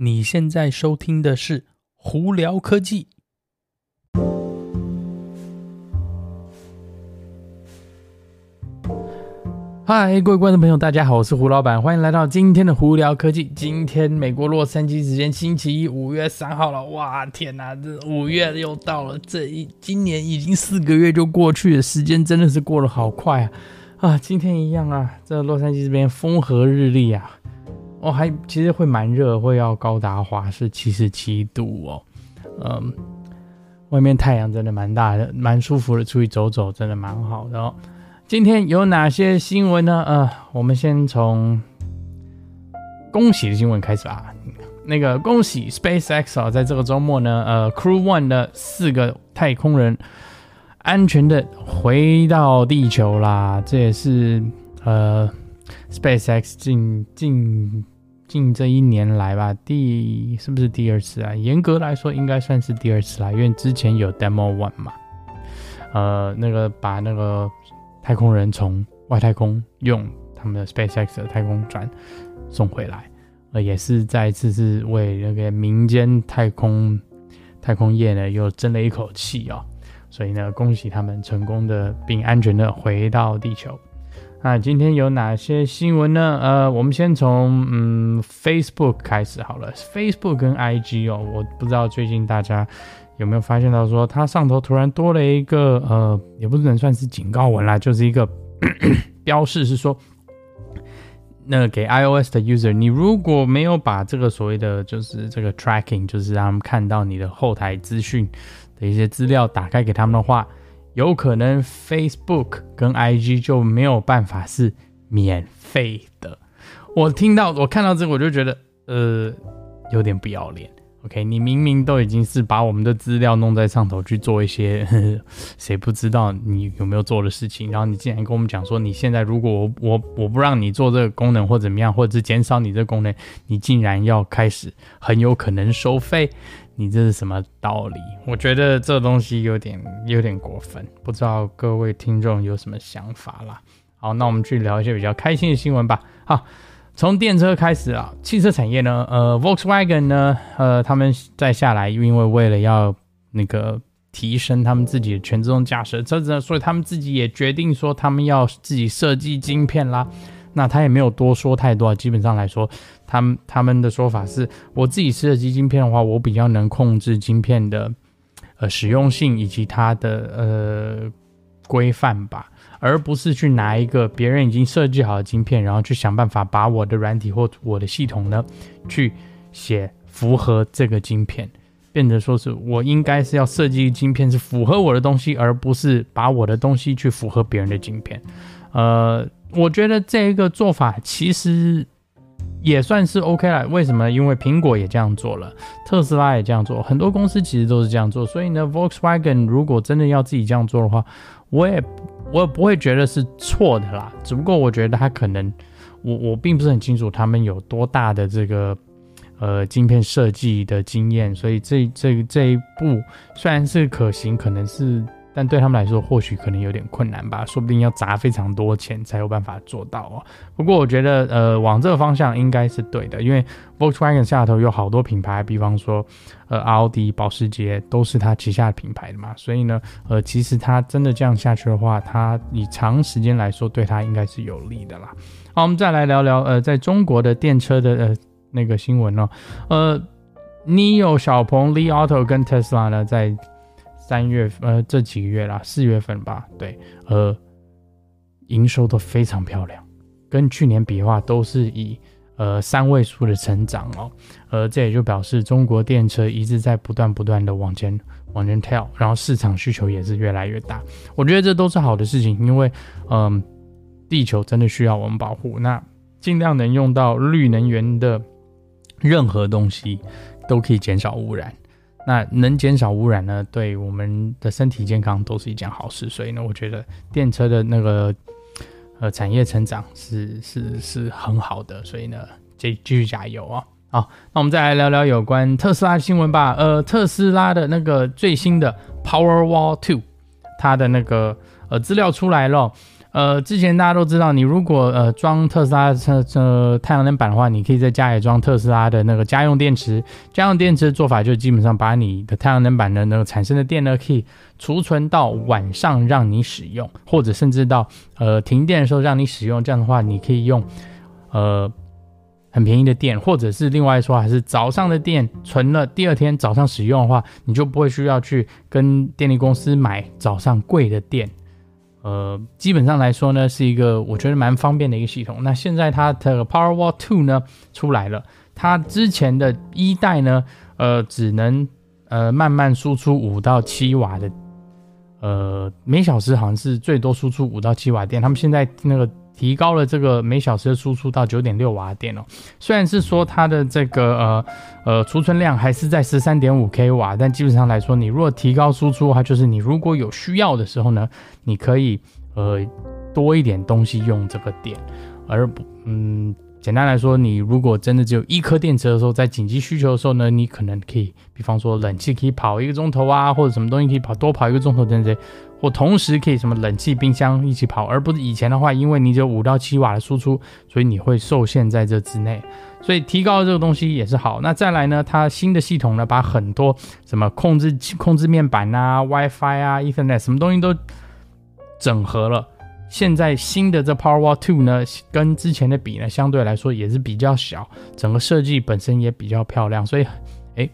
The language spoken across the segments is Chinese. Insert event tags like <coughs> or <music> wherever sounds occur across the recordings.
你现在收听的是《胡聊科技》。嗨，各位观众朋友，大家好，我是胡老板，欢迎来到今天的《胡聊科技》。今天美国洛杉矶时间星期一，五月三号了。哇，天哪，这五月又到了，这一今年已经四个月就过去了，时间真的是过得好快啊！啊，今天一样啊，这洛杉矶这边风和日丽啊。哦，还其实会蛮热，会要高达华氏七十七度哦。嗯，外面太阳真的蛮大的，蛮舒服的，出去走走真的蛮好的哦。今天有哪些新闻呢？呃，我们先从恭喜的新闻开始啊。那个恭喜 SpaceX 啊，在这个周末呢，呃，Crew One 的四个太空人安全的回到地球啦。这也是呃。SpaceX 近近近这一年来吧，第是不是第二次啊？严格来说，应该算是第二次啦，因为之前有 Demo One 嘛，呃，那个把那个太空人从外太空用他们的 SpaceX 的太空船送回来，呃，也是再一次是为那个民间太空太空业呢又争了一口气哦，所以呢，恭喜他们成功的并安全的回到地球。那今天有哪些新闻呢？呃，我们先从嗯 Facebook 开始好了。Facebook 跟 IG 哦，我不知道最近大家有没有发现到说，它上头突然多了一个呃，也不能算是警告文啦，就是一个 <coughs> 标示，是说，那给 iOS 的 user，你如果没有把这个所谓的就是这个 tracking，就是让他们看到你的后台资讯的一些资料打开给他们的话。有可能 Facebook 跟 IG 就没有办法是免费的。我听到我看到这个我就觉得，呃，有点不要脸。OK，你明明都已经是把我们的资料弄在上头去做一些 <laughs> 谁不知道你有没有做的事情，然后你竟然跟我们讲说，你现在如果我我我不让你做这个功能或怎么样，或者是减少你这功能，你竟然要开始很有可能收费。你这是什么道理？我觉得这东西有点有点过分，不知道各位听众有什么想法啦？好，那我们去聊一些比较开心的新闻吧。好，从电车开始啊，汽车产业呢，呃，Volkswagen 呢，呃，他们再下来，因为为了要那个提升他们自己的全自动驾驶车子呢，所以他们自己也决定说，他们要自己设计晶片啦。那他也没有多说太多，基本上来说，他们他们的说法是，我自己设计晶片的话，我比较能控制晶片的呃实用性以及它的呃规范吧，而不是去拿一个别人已经设计好的晶片，然后去想办法把我的软体或我的系统呢去写符合这个晶片，变得说是我应该是要设计晶片是符合我的东西，而不是把我的东西去符合别人的晶片，呃。我觉得这一个做法其实也算是 OK 了。为什么？因为苹果也这样做了，特斯拉也这样做，很多公司其实都是这样做。所以呢，Volkswagen 如果真的要自己这样做的话，我也我也不会觉得是错的啦。只不过我觉得他可能，我我并不是很清楚他们有多大的这个呃晶片设计的经验，所以这这这一步虽然是可行，可能是。但对他们来说，或许可能有点困难吧，说不定要砸非常多钱才有办法做到哦。不过我觉得，呃，往这个方向应该是对的，因为 Volkswagen 下头有好多品牌，比方说，呃，奥迪、保时捷都是他旗下的品牌的嘛，所以呢，呃，其实他真的这样下去的话，他以长时间来说，对他应该是有利的啦。好，我们再来聊聊，呃，在中国的电车的呃那个新闻哦，呃，NIO 小鹏、Li Auto 跟 Tesla 呢在。三月呃，这几个月啦，四月份吧，对，呃，营收都非常漂亮，跟去年比的话，都是以呃三位数的成长哦，呃，这也就表示中国电车一直在不断不断的往前往前跳，然后市场需求也是越来越大，我觉得这都是好的事情，因为嗯、地球真的需要我们保护，那尽量能用到绿能源的任何东西，都可以减少污染。那能减少污染呢，对我们的身体健康都是一件好事。所以呢，我觉得电车的那个呃产业成长是是是很好的。所以呢，继继续加油啊！好，那我们再来聊聊有关特斯拉新闻吧。呃，特斯拉的那个最新的 Powerwall Two，它的那个呃资料出来了。呃，之前大家都知道，你如果呃装特斯拉的呃太阳能板的话，你可以在家里装特斯拉的那个家用电池。家用电池的做法就基本上把你的太阳能板的那个产生的电呢，可以储存到晚上让你使用，或者甚至到呃停电的时候让你使用。这样的话，你可以用呃很便宜的电，或者是另外说还是早上的电存了，第二天早上使用的话，你就不会需要去跟电力公司买早上贵的电。呃，基本上来说呢，是一个我觉得蛮方便的一个系统。那现在它的 Powerwall Two 呢出来了，它之前的一代呢，呃，只能呃慢慢输出五到七瓦的，呃，每小时好像是最多输出五到七瓦电。他们现在那个。提高了这个每小时的输出到九点六瓦电哦，虽然是说它的这个呃呃储存量还是在十三点五 k 瓦，但基本上来说，你如果提高输出的话，就是你如果有需要的时候呢，你可以呃多一点东西用这个电，而不嗯。简单来说，你如果真的只有一颗电池的时候，在紧急需求的时候呢，你可能可以，比方说冷气可以跑一个钟头啊，或者什么东西可以跑多跑一个钟头等等，或同时可以什么冷气、冰箱一起跑，而不是以前的话，因为你只有五到七瓦的输出，所以你会受限在这之内。所以提高这个东西也是好。那再来呢，它新的系统呢，把很多什么控制控制面板啊、WiFi 啊、Ethernet 什么东西都整合了。现在新的这 Powerwall 2呢，跟之前的比呢，相对来说也是比较小，整个设计本身也比较漂亮，所以，诶，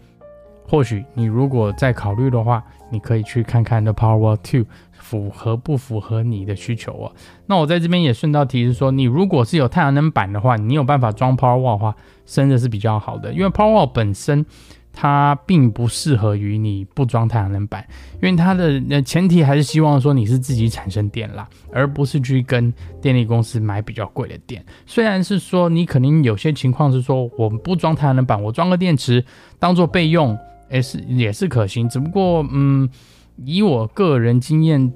或许你如果再考虑的话，你可以去看看这 Powerwall 2符合不符合你的需求啊。那我在这边也顺道提示说，你如果是有太阳能板的话，你有办法装 Powerwall 的话，真的是比较好的，因为 Powerwall 本身。它并不适合于你不装太阳能板，因为它的呃前提还是希望说你是自己产生电啦，而不是去跟电力公司买比较贵的电。虽然是说你可能有些情况是说我不装太阳能板，我装个电池当做备用，也是也是可行。只不过嗯，以我个人经验，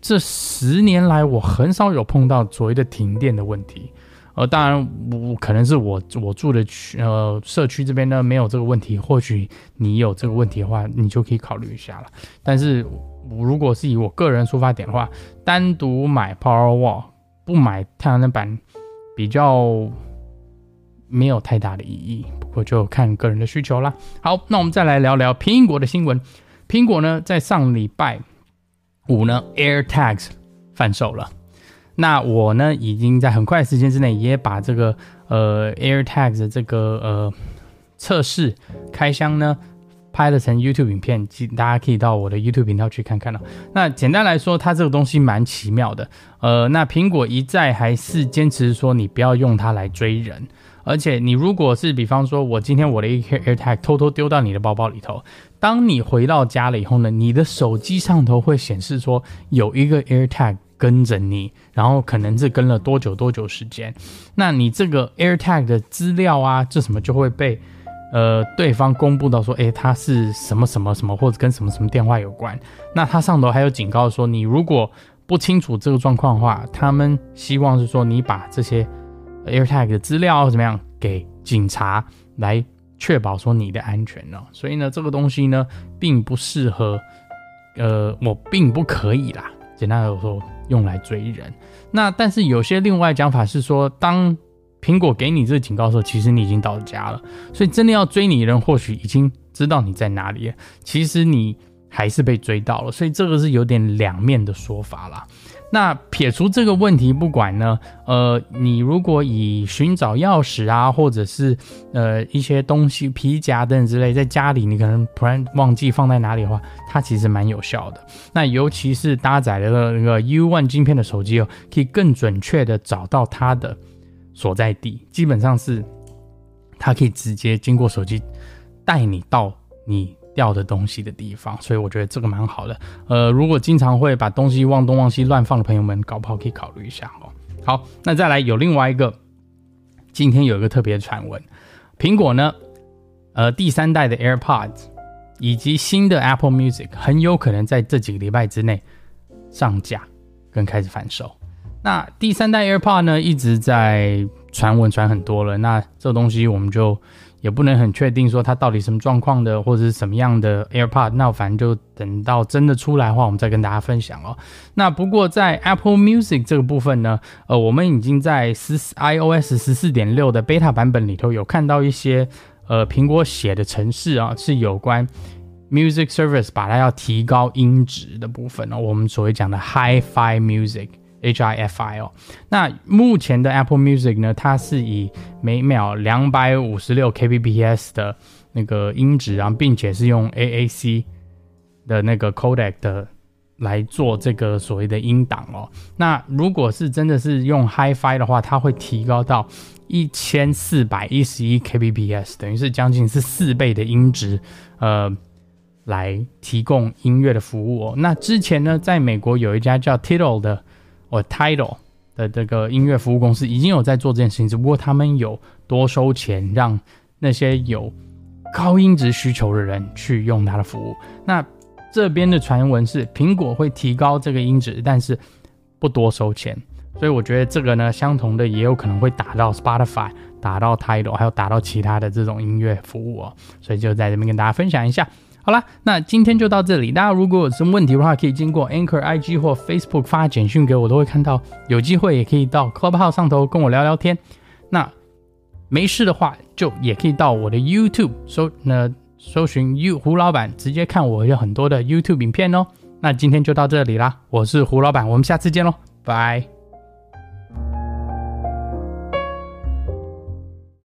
这十年来我很少有碰到所谓的停电的问题。呃，当然，我可能是我我住的区呃社区这边呢没有这个问题，或许你有这个问题的话，你就可以考虑一下了。但是，如果是以我个人出发点的话，单独买 Powerwall 不买太阳能板，比较没有太大的意义。不过就看个人的需求啦。好，那我们再来聊聊苹果的新闻。苹果呢，在上礼拜五呢，AirTags 贩售了。那我呢，已经在很快的时间之内也把这个呃 AirTags 的这个呃测试开箱呢拍了成 YouTube 影片，大家可以到我的 YouTube 频道去看看哦。那简单来说，它这个东西蛮奇妙的。呃，那苹果一再还是坚持说你不要用它来追人，而且你如果是比方说我今天我的一个 AirTag 偷偷丢到你的包包里头，当你回到家了以后呢，你的手机上头会显示说有一个 AirTag。跟着你，然后可能是跟了多久多久时间，那你这个 AirTag 的资料啊，这什么就会被呃对方公布到说，诶，他是什么什么什么，或者跟什么什么电话有关。那他上头还有警告说，你如果不清楚这个状况的话，他们希望是说你把这些 AirTag 的资料怎么样给警察来确保说你的安全呢？所以呢，这个东西呢，并不适合，呃，我并不可以啦。简单来说。用来追人，那但是有些另外讲法是说，当苹果给你这个警告的时候，其实你已经到家了，所以真的要追你的人或许已经知道你在哪里，其实你还是被追到了，所以这个是有点两面的说法啦。那撇除这个问题不管呢，呃，你如果以寻找钥匙啊，或者是呃一些东西、皮夹等等之类，在家里你可能突然忘记放在哪里的话，它其实蛮有效的。那尤其是搭载了那个 U1 晶片的手机哦，可以更准确的找到它的所在地，基本上是它可以直接经过手机带你到你。掉的东西的地方，所以我觉得这个蛮好的。呃，如果经常会把东西忘东忘西乱放的朋友们，搞不好可以考虑一下哦。好，那再来有另外一个，今天有一个特别的传闻，苹果呢，呃，第三代的 AirPods 以及新的 Apple Music 很有可能在这几个礼拜之内上架跟开始贩售。那第三代 AirPod 呢，一直在传闻传很多了，那这东西我们就。也不能很确定说它到底什么状况的，或者是什么样的 AirPod。那反正就等到真的出来的话，我们再跟大家分享哦。那不过在 Apple Music 这个部分呢，呃，我们已经在十 iOS 十四点六的 Beta 版本里头有看到一些呃苹果写的程式啊，是有关 Music Service 把它要提高音质的部分哦，我们所谓讲的 Hi-Fi Music。HIFI 哦，那目前的 Apple Music 呢，它是以每秒两百五十六 kbps 的那个音质，然后并且是用 AAC 的那个 codec 的来做这个所谓的音档哦。那如果是真的是用 HiFi 的话，它会提高到一千四百一十一 kbps，等于是将近是四倍的音质，呃，来提供音乐的服务哦。那之前呢，在美国有一家叫 Tidal 的。我 title 的这个音乐服务公司已经有在做这件事情，只不过他们有多收钱，让那些有高音质需求的人去用它的服务。那这边的传闻是苹果会提高这个音质，但是不多收钱。所以我觉得这个呢，相同的也有可能会打到 Spotify，打到 Title，还有打到其他的这种音乐服务哦。所以就在这边跟大家分享一下。好啦，那今天就到这里。大家如果有什么问题的话，可以经过 Anchor IG 或 Facebook 发简讯给我，都会看到。有机会也可以到 Clubhouse 上头跟我聊聊天。那没事的话，就也可以到我的 YouTube 搜，那搜寻 You 胡老板，直接看我有很多的 YouTube 影片哦。那今天就到这里啦，我是胡老板，我们下次见喽，拜。